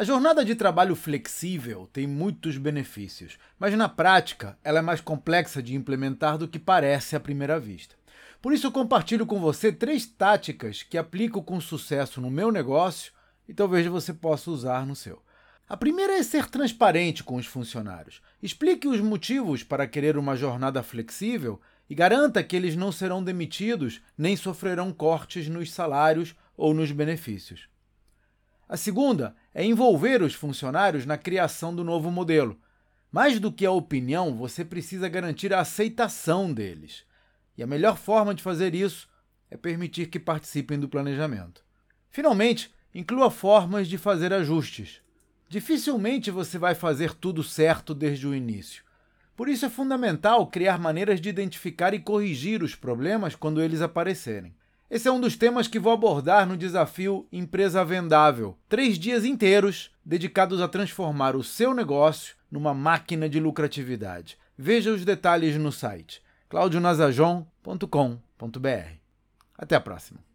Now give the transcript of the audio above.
A jornada de trabalho flexível tem muitos benefícios, mas na prática ela é mais complexa de implementar do que parece à primeira vista. Por isso, compartilho com você três táticas que aplico com sucesso no meu negócio e talvez você possa usar no seu. A primeira é ser transparente com os funcionários. Explique os motivos para querer uma jornada flexível e garanta que eles não serão demitidos nem sofrerão cortes nos salários ou nos benefícios. A segunda é envolver os funcionários na criação do novo modelo. Mais do que a opinião, você precisa garantir a aceitação deles. E a melhor forma de fazer isso é permitir que participem do planejamento. Finalmente, inclua formas de fazer ajustes. Dificilmente você vai fazer tudo certo desde o início. Por isso é fundamental criar maneiras de identificar e corrigir os problemas quando eles aparecerem. Esse é um dos temas que vou abordar no desafio Empresa Vendável. Três dias inteiros dedicados a transformar o seu negócio numa máquina de lucratividade. Veja os detalhes no site claudionazajon.com.br. Até a próxima.